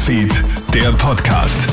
Newsfeed, der Podcast.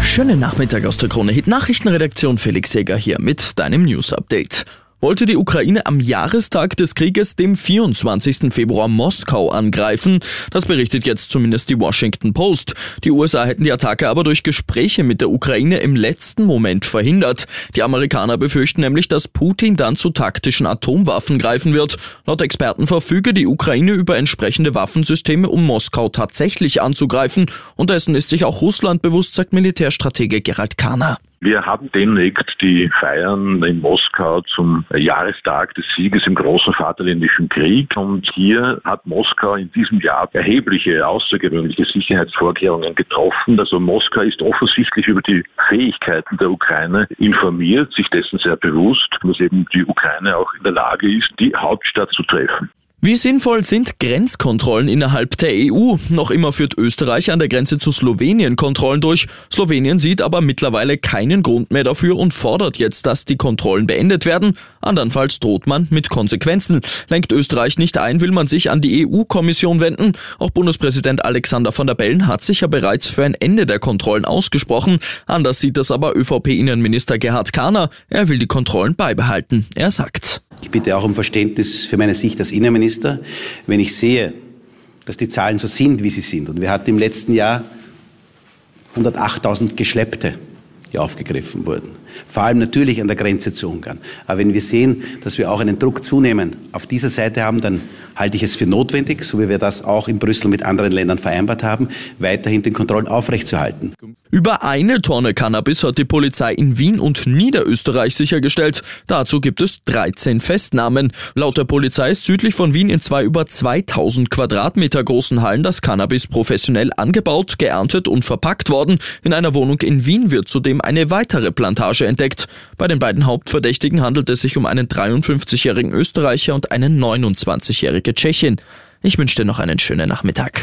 Schönen Nachmittag aus der Krone Hit Nachrichtenredaktion Felix Seger hier mit deinem News Update wollte die Ukraine am Jahrestag des Krieges, dem 24. Februar, Moskau angreifen. Das berichtet jetzt zumindest die Washington Post. Die USA hätten die Attacke aber durch Gespräche mit der Ukraine im letzten Moment verhindert. Die Amerikaner befürchten nämlich, dass Putin dann zu taktischen Atomwaffen greifen wird. Laut Experten verfüge die Ukraine über entsprechende Waffensysteme, um Moskau tatsächlich anzugreifen. Und dessen ist sich auch Russland bewusst, sagt Militärstratege Gerald Kahner. Wir haben demnächst die Feiern in Moskau zum Jahrestag des Sieges im großen Vaterländischen Krieg. Und hier hat Moskau in diesem Jahr erhebliche, außergewöhnliche Sicherheitsvorkehrungen getroffen. Also Moskau ist offensichtlich über die Fähigkeiten der Ukraine informiert, sich dessen sehr bewusst, dass eben die Ukraine auch in der Lage ist, die Hauptstadt zu treffen. Wie sinnvoll sind Grenzkontrollen innerhalb der EU? Noch immer führt Österreich an der Grenze zu Slowenien Kontrollen durch. Slowenien sieht aber mittlerweile keinen Grund mehr dafür und fordert jetzt, dass die Kontrollen beendet werden. Andernfalls droht man mit Konsequenzen. Lenkt Österreich nicht ein, will man sich an die EU-Kommission wenden. Auch Bundespräsident Alexander van der Bellen hat sich ja bereits für ein Ende der Kontrollen ausgesprochen. Anders sieht das aber ÖVP-Innenminister Gerhard Kahner. Er will die Kontrollen beibehalten. Er sagt. Ich bitte auch um Verständnis für meine Sicht als Innenminister. Wenn ich sehe, dass die Zahlen so sind, wie sie sind, und wir hatten im letzten Jahr 108.000 Geschleppte, die aufgegriffen wurden. Vor allem natürlich an der Grenze zu Ungarn. Aber wenn wir sehen, dass wir auch einen Druck zunehmen auf dieser Seite haben, dann halte ich es für notwendig, so wie wir das auch in Brüssel mit anderen Ländern vereinbart haben, weiterhin den Kontrollen aufrechtzuerhalten. Über eine Tonne Cannabis hat die Polizei in Wien und Niederösterreich sichergestellt. Dazu gibt es 13 Festnahmen. Laut der Polizei ist südlich von Wien in zwei über 2000 Quadratmeter großen Hallen das Cannabis professionell angebaut, geerntet und verpackt worden. In einer Wohnung in Wien wird zudem eine weitere Plantage entdeckt. Bei den beiden Hauptverdächtigen handelt es sich um einen 53-jährigen Österreicher und eine 29-jährige Tschechin. Ich wünsche dir noch einen schönen Nachmittag.